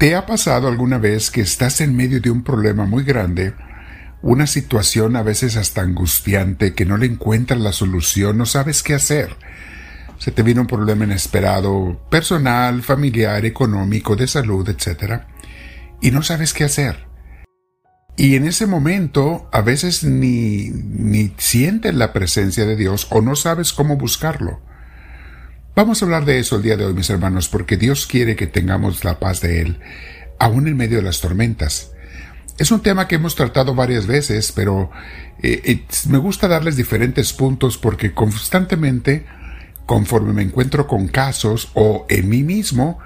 ¿Te ha pasado alguna vez que estás en medio de un problema muy grande, una situación a veces hasta angustiante, que no le encuentras la solución, no sabes qué hacer? Se te viene un problema inesperado, personal, familiar, económico, de salud, etc. Y no sabes qué hacer. Y en ese momento a veces ni, ni sientes la presencia de Dios o no sabes cómo buscarlo. Vamos a hablar de eso el día de hoy, mis hermanos, porque Dios quiere que tengamos la paz de Él, aún en medio de las tormentas. Es un tema que hemos tratado varias veces, pero eh, eh, me gusta darles diferentes puntos porque constantemente, conforme me encuentro con casos o en mí mismo,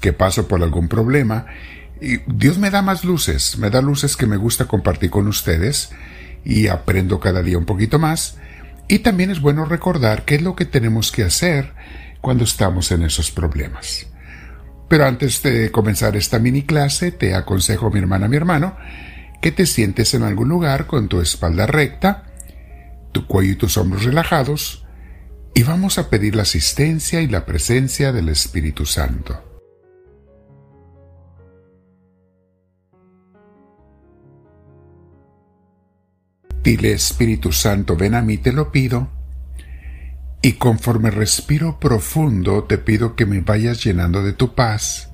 que paso por algún problema, Dios me da más luces, me da luces que me gusta compartir con ustedes y aprendo cada día un poquito más. Y también es bueno recordar qué es lo que tenemos que hacer cuando estamos en esos problemas. Pero antes de comenzar esta mini clase, te aconsejo, mi hermana, mi hermano, que te sientes en algún lugar con tu espalda recta, tu cuello y tus hombros relajados, y vamos a pedir la asistencia y la presencia del Espíritu Santo. Dile Espíritu Santo, ven a mí, te lo pido y conforme respiro profundo te pido que me vayas llenando de tu paz.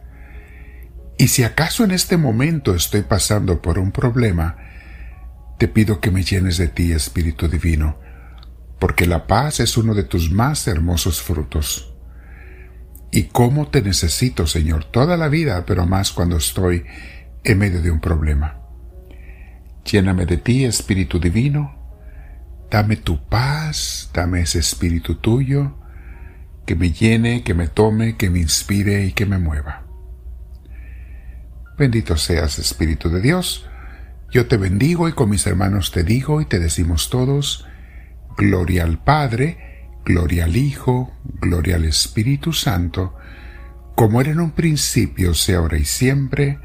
Y si acaso en este momento estoy pasando por un problema, te pido que me llenes de ti, Espíritu Divino, porque la paz es uno de tus más hermosos frutos. Y cómo te necesito, Señor, toda la vida, pero más cuando estoy en medio de un problema. Lléname de ti, Espíritu Divino, Dame tu paz, dame ese espíritu tuyo que me llene, que me tome, que me inspire y que me mueva. Bendito seas, Espíritu de Dios. Yo te bendigo y con mis hermanos te digo y te decimos todos, Gloria al Padre, Gloria al Hijo, Gloria al Espíritu Santo, como era en un principio, sea ahora y siempre,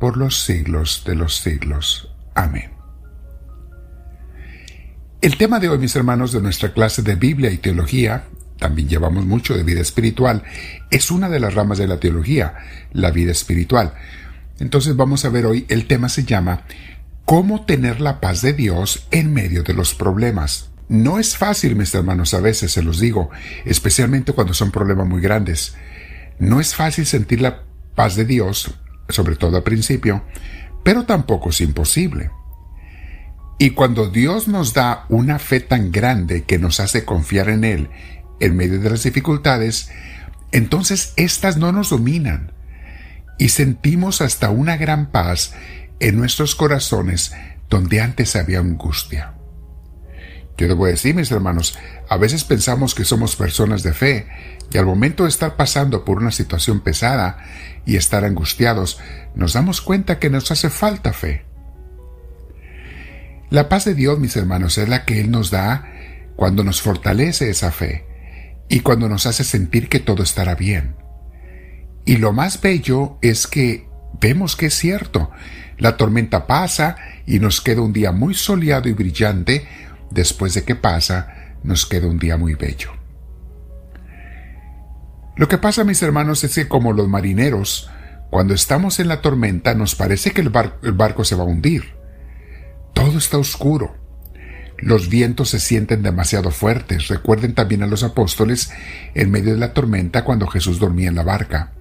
por los siglos de los siglos. Amén. El tema de hoy, mis hermanos, de nuestra clase de Biblia y teología, también llevamos mucho de vida espiritual, es una de las ramas de la teología, la vida espiritual. Entonces vamos a ver hoy, el tema se llama ¿Cómo tener la paz de Dios en medio de los problemas? No es fácil, mis hermanos, a veces se los digo, especialmente cuando son problemas muy grandes. No es fácil sentir la paz de Dios, sobre todo al principio, pero tampoco es imposible. Y cuando Dios nos da una fe tan grande que nos hace confiar en Él en medio de las dificultades, entonces éstas no nos dominan y sentimos hasta una gran paz en nuestros corazones donde antes había angustia. Yo debo decir, mis hermanos, a veces pensamos que somos personas de fe y al momento de estar pasando por una situación pesada y estar angustiados, nos damos cuenta que nos hace falta fe. La paz de Dios, mis hermanos, es la que Él nos da cuando nos fortalece esa fe y cuando nos hace sentir que todo estará bien. Y lo más bello es que vemos que es cierto. La tormenta pasa y nos queda un día muy soleado y brillante. Después de que pasa, nos queda un día muy bello. Lo que pasa, mis hermanos, es que como los marineros, cuando estamos en la tormenta nos parece que el, el barco se va a hundir. Todo está oscuro. Los vientos se sienten demasiado fuertes. Recuerden también a los apóstoles en medio de la tormenta cuando Jesús dormía en la barca.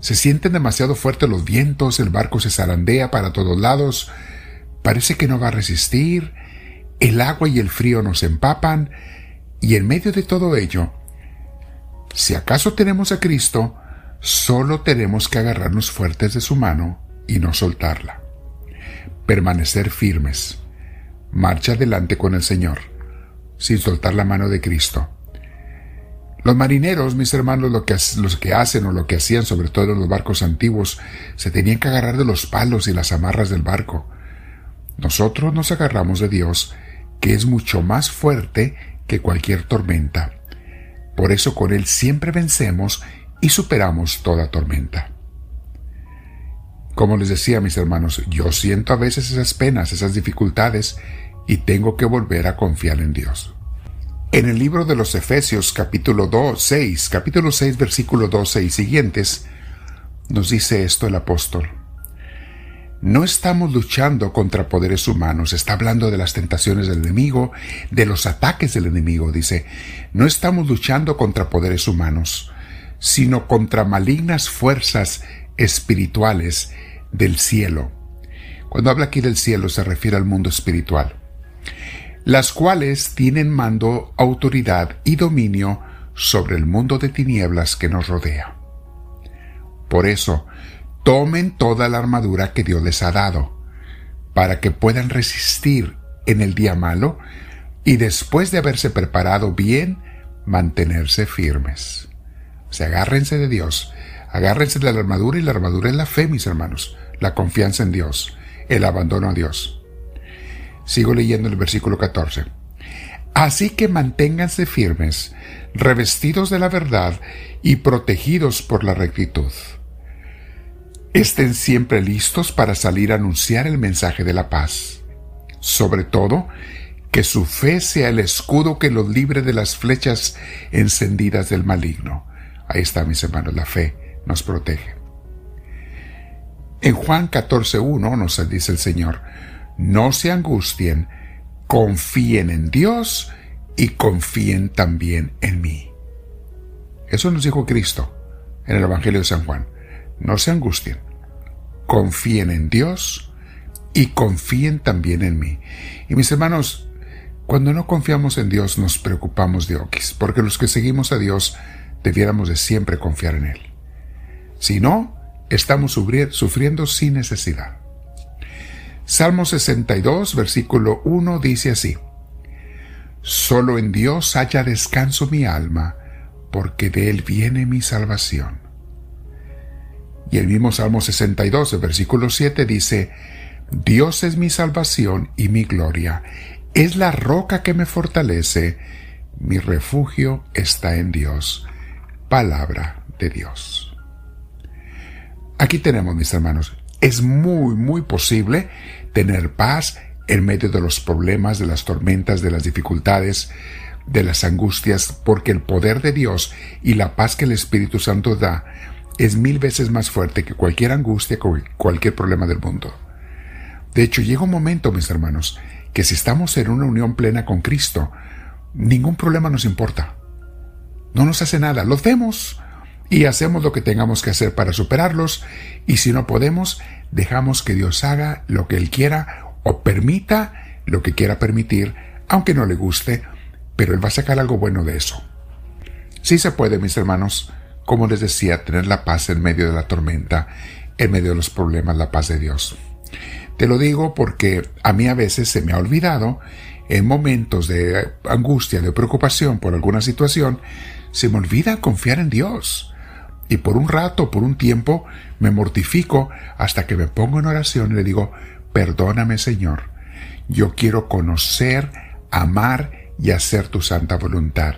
Se sienten demasiado fuertes los vientos, el barco se zarandea para todos lados, parece que no va a resistir, el agua y el frío nos empapan, y en medio de todo ello, si acaso tenemos a Cristo, solo tenemos que agarrarnos fuertes de su mano y no soltarla permanecer firmes. Marcha adelante con el Señor, sin soltar la mano de Cristo. Los marineros, mis hermanos, los que hacen o lo que hacían, sobre todo en los barcos antiguos, se tenían que agarrar de los palos y las amarras del barco. Nosotros nos agarramos de Dios, que es mucho más fuerte que cualquier tormenta. Por eso con Él siempre vencemos y superamos toda tormenta. Como les decía mis hermanos, yo siento a veces esas penas, esas dificultades, y tengo que volver a confiar en Dios. En el libro de los Efesios capítulo 2, 6, capítulo 6 versículo 12 y siguientes, nos dice esto el apóstol. No estamos luchando contra poderes humanos, está hablando de las tentaciones del enemigo, de los ataques del enemigo, dice, no estamos luchando contra poderes humanos, sino contra malignas fuerzas espirituales del cielo. Cuando habla aquí del cielo se refiere al mundo espiritual, las cuales tienen mando, autoridad y dominio sobre el mundo de tinieblas que nos rodea. Por eso, tomen toda la armadura que Dios les ha dado, para que puedan resistir en el día malo y después de haberse preparado bien, mantenerse firmes. Se agárrense de Dios, agárrense de la armadura y la armadura es la fe, mis hermanos, la confianza en Dios, el abandono a Dios. Sigo leyendo el versículo 14. Así que manténganse firmes, revestidos de la verdad y protegidos por la rectitud. Estén siempre listos para salir a anunciar el mensaje de la paz. Sobre todo, que su fe sea el escudo que los libre de las flechas encendidas del maligno. Ahí está, mis hermanos, la fe nos protege. En Juan 14.1 nos dice el Señor, no se angustien, confíen en Dios y confíen también en mí. Eso nos dijo Cristo en el Evangelio de San Juan. No se angustien, confíen en Dios y confíen también en mí. Y mis hermanos, cuando no confiamos en Dios nos preocupamos de Oquis, porque los que seguimos a Dios debiéramos de siempre confiar en Él. Si no, estamos sufriendo sin necesidad. Salmo 62, versículo 1 dice así, Solo en Dios haya descanso mi alma, porque de Él viene mi salvación. Y el mismo Salmo 62, versículo 7 dice, Dios es mi salvación y mi gloria, es la roca que me fortalece, mi refugio está en Dios. Palabra de Dios. Aquí tenemos, mis hermanos, es muy, muy posible tener paz en medio de los problemas, de las tormentas, de las dificultades, de las angustias, porque el poder de Dios y la paz que el Espíritu Santo da es mil veces más fuerte que cualquier angustia, cualquier problema del mundo. De hecho, llega un momento, mis hermanos, que si estamos en una unión plena con Cristo, ningún problema nos importa. No nos hace nada, los vemos, y hacemos lo que tengamos que hacer para superarlos y si no podemos, dejamos que Dios haga lo que Él quiera o permita lo que quiera permitir, aunque no le guste, pero Él va a sacar algo bueno de eso. Sí se puede, mis hermanos, como les decía, tener la paz en medio de la tormenta, en medio de los problemas, la paz de Dios. Te lo digo porque a mí a veces se me ha olvidado, en momentos de angustia, de preocupación por alguna situación, se me olvida confiar en Dios y por un rato, por un tiempo, me mortifico hasta que me pongo en oración y le digo, perdóname Señor, yo quiero conocer, amar y hacer tu santa voluntad.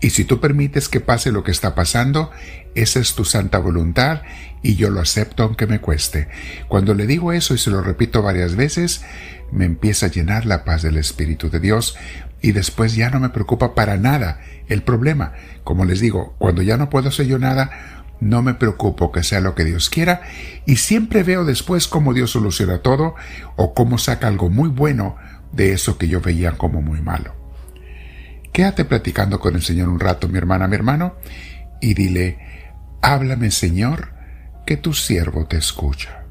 Y si tú permites que pase lo que está pasando, esa es tu santa voluntad y yo lo acepto aunque me cueste. Cuando le digo eso y se lo repito varias veces, me empieza a llenar la paz del Espíritu de Dios y después ya no me preocupa para nada el problema. Como les digo, cuando ya no puedo hacer yo nada, no me preocupo que sea lo que Dios quiera y siempre veo después cómo Dios soluciona todo o cómo saca algo muy bueno de eso que yo veía como muy malo. Quédate platicando con el Señor un rato, mi hermana, mi hermano, y dile, háblame Señor, que tu siervo te escucha.